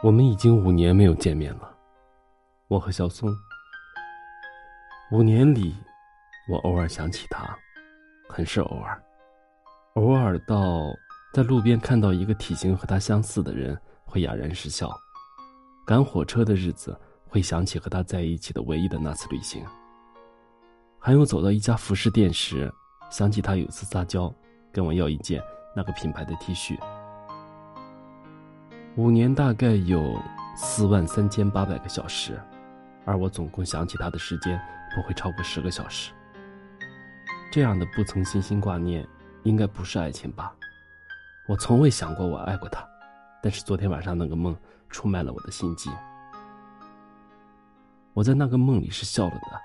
我们已经五年没有见面了，我和小松。五年里，我偶尔想起他，很是偶尔，偶尔到在路边看到一个体型和他相似的人，会哑然失笑；赶火车的日子，会想起和他在一起的唯一的那次旅行；还有走到一家服饰店时，想起他有次撒娇，跟我要一件那个品牌的 T 恤。五年大概有四万三千八百个小时，而我总共想起他的时间不会超过十个小时。这样的不曾心心挂念，应该不是爱情吧？我从未想过我爱过他，但是昨天晚上那个梦出卖了我的心机。我在那个梦里是笑了的，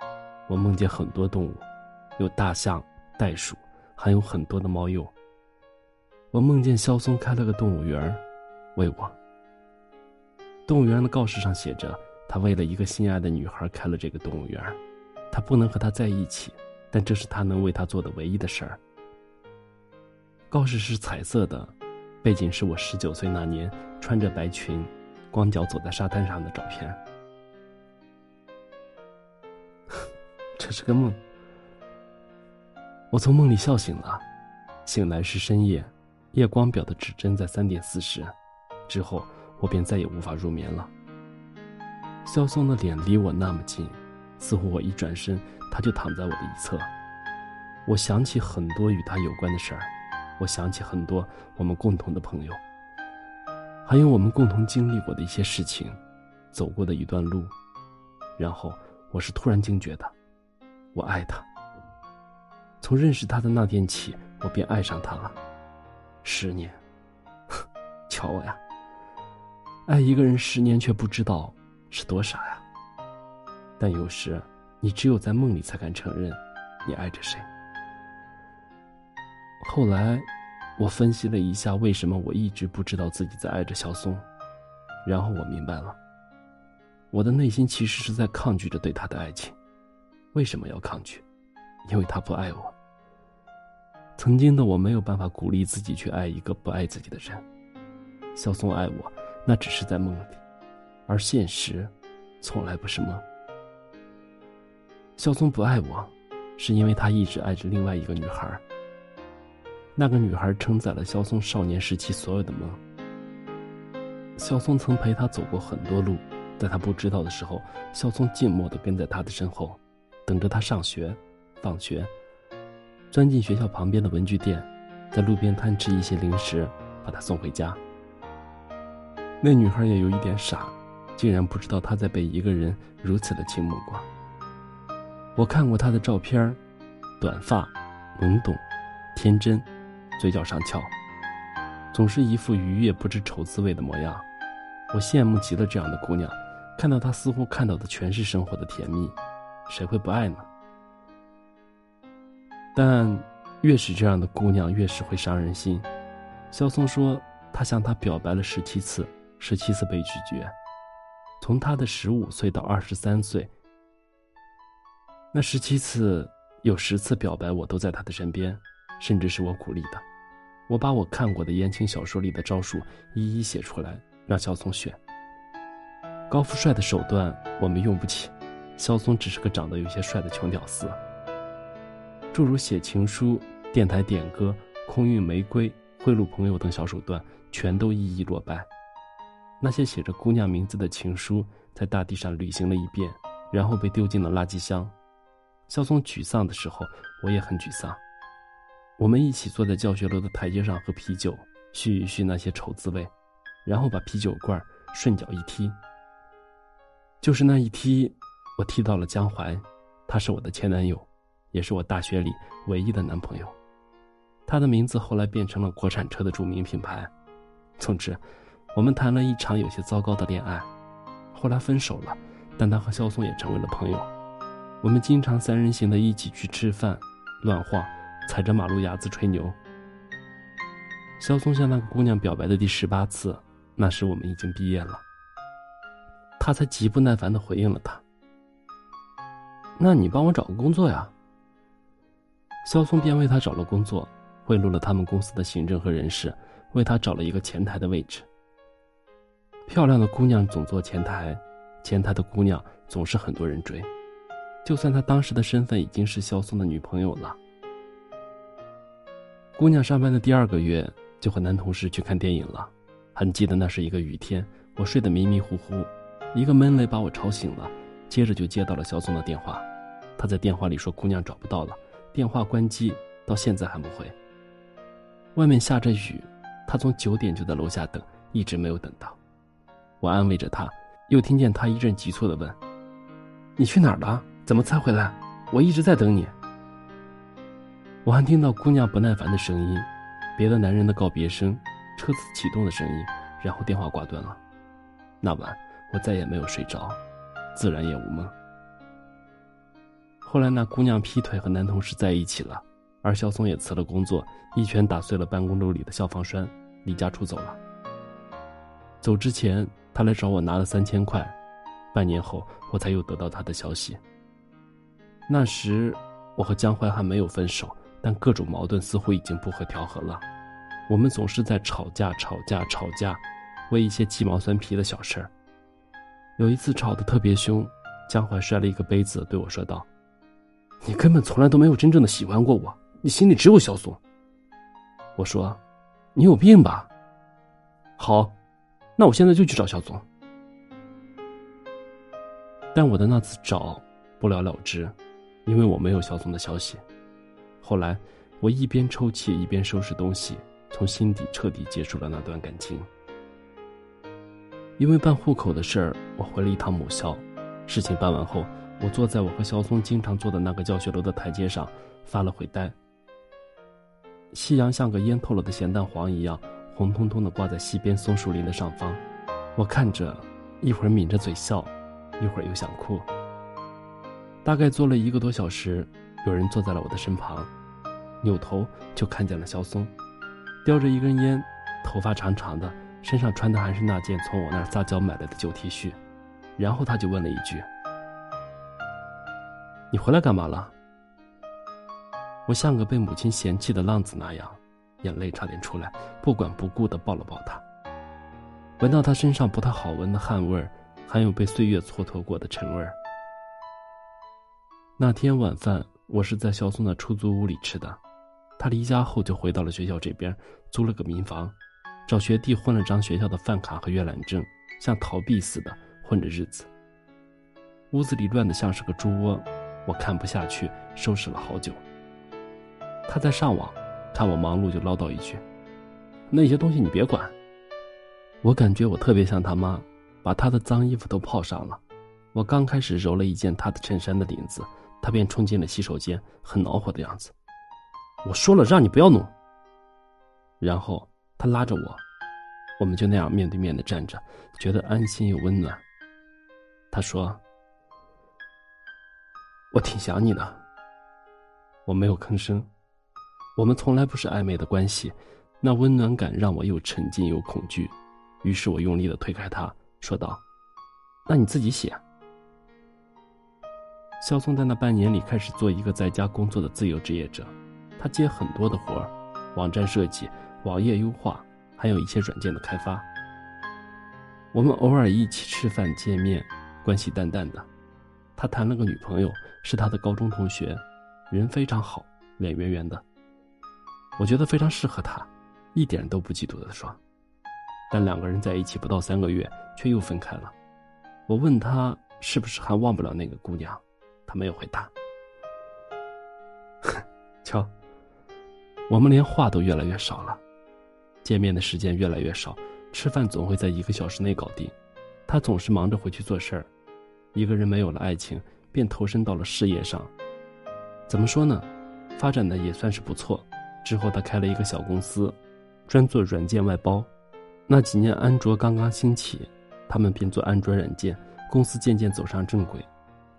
我梦见很多动物，有大象、袋鼠，还有很多的猫鼬。我梦见肖松开了个动物园，为我。动物园的告示上写着，他为了一个心爱的女孩开了这个动物园，他不能和她在一起，但这是他能为她做的唯一的事儿。告示是彩色的，背景是我十九岁那年穿着白裙，光脚走在沙滩上的照片。这是个梦，我从梦里笑醒了，醒来是深夜，夜光表的指针在三点四十，之后。我便再也无法入眠了。萧松的脸离我那么近，似乎我一转身，他就躺在我的一侧。我想起很多与他有关的事儿，我想起很多我们共同的朋友，还有我们共同经历过的一些事情，走过的一段路。然后我是突然惊觉的，我爱他。从认识他的那天起，我便爱上他了。十年，瞧我呀！爱一个人十年却不知道，是多傻呀！但有时，你只有在梦里才敢承认，你爱着谁。后来，我分析了一下为什么我一直不知道自己在爱着小松，然后我明白了，我的内心其实是在抗拒着对他的爱情。为什么要抗拒？因为他不爱我。曾经的我没有办法鼓励自己去爱一个不爱自己的人。小松爱我。那只是在梦里，而现实，从来不是梦。肖松不爱我，是因为他一直爱着另外一个女孩。那个女孩承载了肖松少年时期所有的梦。肖松曾陪他走过很多路，在他不知道的时候，肖松静默地跟在他的身后，等着他上学、放学，钻进学校旁边的文具店，在路边摊吃一些零食，把他送回家。那女孩也有一点傻，竟然不知道他在被一个人如此的倾目光。我看过她的照片，短发，懵懂，天真，嘴角上翘，总是一副愉悦不知愁滋味的模样。我羡慕极了这样的姑娘，看到她似乎看到的全是生活的甜蜜，谁会不爱呢？但越是这样的姑娘，越是会伤人心。肖松说，他向她表白了十七次。十七次被拒绝，从他的十五岁到二十三岁，那十七次有十次表白，我都在他的身边，甚至是我鼓励的。我把我看过的言情小说里的招数一一写出来，让肖松选。高富帅的手段我们用不起，肖松只是个长得有些帅的穷屌丝。诸如写情书、电台点歌、空运玫瑰、贿赂朋友等小手段，全都一一落败。那些写着姑娘名字的情书，在大地上旅行了一遍，然后被丢进了垃圾箱。肖松沮丧的时候，我也很沮丧。我们一起坐在教学楼的台阶上喝啤酒，叙一叙那些丑滋味，然后把啤酒罐顺脚一踢。就是那一踢，我踢到了江淮，他是我的前男友，也是我大学里唯一的男朋友。他的名字后来变成了国产车的著名品牌。总之。我们谈了一场有些糟糕的恋爱，后来分手了，但他和肖松也成为了朋友。我们经常三人行的一起去吃饭、乱晃，踩着马路牙子吹牛。肖松向那个姑娘表白的第十八次，那时我们已经毕业了。他才极不耐烦地回应了他：“那你帮我找个工作呀。”肖松便为他找了工作，贿赂了他们公司的行政和人事，为他找了一个前台的位置。漂亮的姑娘总坐前台，前台的姑娘总是很多人追。就算她当时的身份已经是肖松的女朋友了。姑娘上班的第二个月，就和男同事去看电影了。还记得那是一个雨天，我睡得迷迷糊糊，一个闷雷把我吵醒了，接着就接到了肖松的电话。他在电话里说姑娘找不到了，电话关机，到现在还不回。外面下着雨，他从九点就在楼下等，一直没有等到。我安慰着他，又听见他一阵急促的问：“你去哪儿了？怎么才回来？我一直在等你。”我还听到姑娘不耐烦的声音，别的男人的告别声，车子启动的声音，然后电话挂断了。那晚我再也没有睡着，自然也无梦。后来那姑娘劈腿和男同事在一起了，而肖松也辞了工作，一拳打碎了办公楼里的消防栓，离家出走了。走之前。他来找我拿了三千块，半年后我才又得到他的消息。那时我和江淮还没有分手，但各种矛盾似乎已经不可调和了。我们总是在吵架、吵架、吵架，为一些鸡毛蒜皮的小事儿。有一次吵得特别凶，江淮摔了一个杯子，对我说道：“你根本从来都没有真正的喜欢过我，你心里只有小宋。”我说：“你有病吧？”好。那我现在就去找肖总，但我的那次找不了了之，因为我没有肖总的消息。后来，我一边抽泣一边收拾东西，从心底彻底结束了那段感情。因为办户口的事儿，我回了一趟母校。事情办完后，我坐在我和肖松经常坐的那个教学楼的台阶上，发了会呆。夕阳像个腌透了的咸蛋黄一样。红彤彤的挂在西边松树林的上方，我看着，一会儿抿着嘴笑，一会儿又想哭。大概坐了一个多小时，有人坐在了我的身旁，扭头就看见了肖松，叼着一根烟，头发长长的，身上穿的还是那件从我那儿撒娇买来的旧 T 恤。然后他就问了一句：“你回来干嘛了？”我像个被母亲嫌弃的浪子那样。眼泪差点出来，不管不顾的抱了抱他。闻到他身上不太好闻的汗味儿，还有被岁月蹉跎过的陈味儿。那天晚饭我是在肖松的出租屋里吃的，他离家后就回到了学校这边，租了个民房，找学弟混了张学校的饭卡和阅览证，像逃避似的混着日子。屋子里乱得像是个猪窝，我看不下去，收拾了好久。他在上网。看我忙碌，就唠叨一句：“那些东西你别管。”我感觉我特别像他妈，把他的脏衣服都泡上了。我刚开始揉了一件他的衬衫的领子，他便冲进了洗手间，很恼火的样子。我说了让你不要弄。然后他拉着我，我们就那样面对面的站着，觉得安心又温暖。他说：“我挺想你的。”我没有吭声。我们从来不是暧昧的关系，那温暖感让我又沉浸又恐惧，于是我用力的推开他，说道：“那你自己写。”肖松在那半年里开始做一个在家工作的自由职业者，他接很多的活儿，网站设计、网页优化，还有一些软件的开发。我们偶尔一起吃饭见面，关系淡淡的。他谈了个女朋友，是他的高中同学，人非常好，脸圆圆的。我觉得非常适合他，一点都不嫉妒的说。但两个人在一起不到三个月，却又分开了。我问他是不是还忘不了那个姑娘，他没有回答。哼 瞧，我们连话都越来越少了，见面的时间越来越少，吃饭总会在一个小时内搞定。他总是忙着回去做事儿，一个人没有了爱情，便投身到了事业上。怎么说呢？发展的也算是不错。之后，他开了一个小公司，专做软件外包。那几年，安卓刚刚兴起，他们便做安卓软件。公司渐渐走上正轨。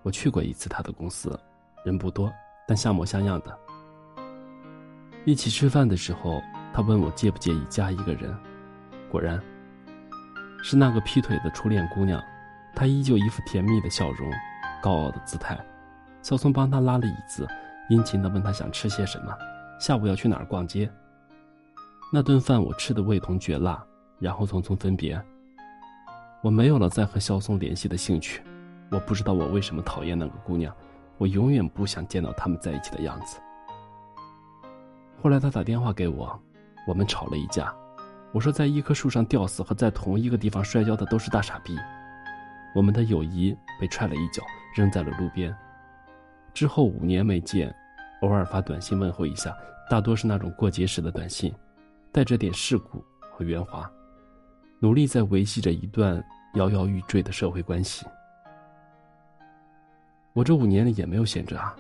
我去过一次他的公司，人不多，但像模像样的。一起吃饭的时候，他问我介不介意加一个人。果然，是那个劈腿的初恋姑娘。她依旧一副甜蜜的笑容，高傲的姿态。小松帮他拉了椅子，殷勤的问他想吃些什么。下午要去哪儿逛街？那顿饭我吃的味同嚼蜡，然后匆匆分别。我没有了再和肖松联系的兴趣。我不知道我为什么讨厌那个姑娘，我永远不想见到他们在一起的样子。后来他打电话给我，我们吵了一架。我说，在一棵树上吊死和在同一个地方摔跤的都是大傻逼。我们的友谊被踹了一脚，扔在了路边。之后五年没见，偶尔发短信问候一下，大多是那种过节时的短信，带着点世故和圆滑，努力在维系着一段摇摇欲坠的社会关系。我这五年里也没有闲着啊，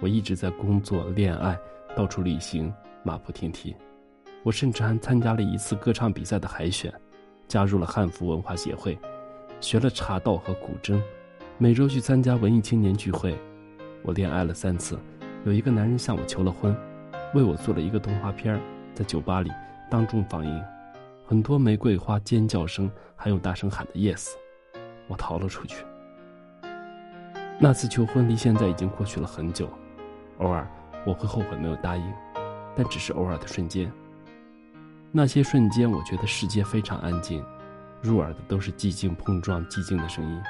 我一直在工作、恋爱、到处旅行，马不停蹄。我甚至还参加了一次歌唱比赛的海选，加入了汉服文化协会，学了茶道和古筝，每周去参加文艺青年聚会。我恋爱了三次，有一个男人向我求了婚，为我做了一个动画片，在酒吧里当众放映，很多玫瑰花尖叫声，还有大声喊的 yes，我逃了出去。那次求婚离现在已经过去了很久，偶尔我会后悔没有答应，但只是偶尔的瞬间。那些瞬间，我觉得世界非常安静，入耳的都是寂静碰撞寂静的声音。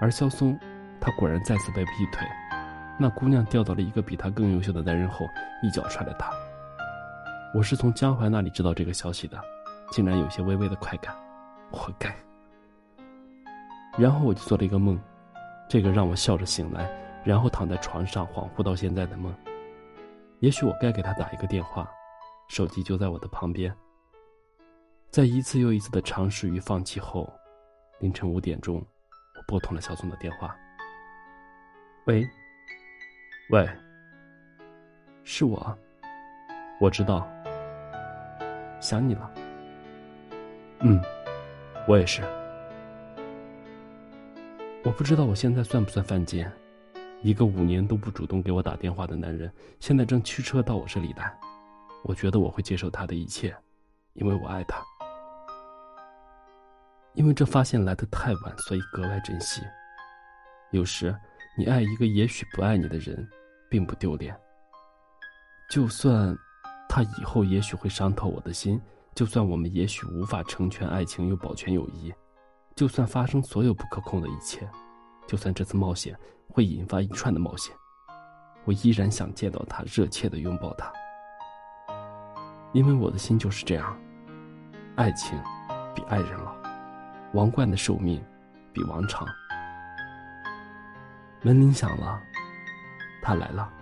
而肖松，他果然再次被劈腿，那姑娘掉到了一个比他更优秀的男人后，一脚踹了他。我是从江淮那里知道这个消息的，竟然有些微微的快感，活该。然后我就做了一个梦，这个让我笑着醒来，然后躺在床上恍惚到现在的梦。也许我该给他打一个电话。手机就在我的旁边。在一次又一次的尝试与放弃后，凌晨五点钟，我拨通了小宋的电话。喂，喂，是我，我知道，想你了。嗯，我也是。我不知道我现在算不算犯贱，一个五年都不主动给我打电话的男人，现在正驱车到我这里来。我觉得我会接受他的一切，因为我爱他。因为这发现来的太晚，所以格外珍惜。有时，你爱一个也许不爱你的人，并不丢脸。就算他以后也许会伤透我的心，就算我们也许无法成全爱情又保全友谊，就算发生所有不可控的一切，就算这次冒险会引发一串的冒险，我依然想见到他，热切的拥抱他。因为我的心就是这样，爱情比爱人老，王冠的寿命比王长。门铃响了，他来了。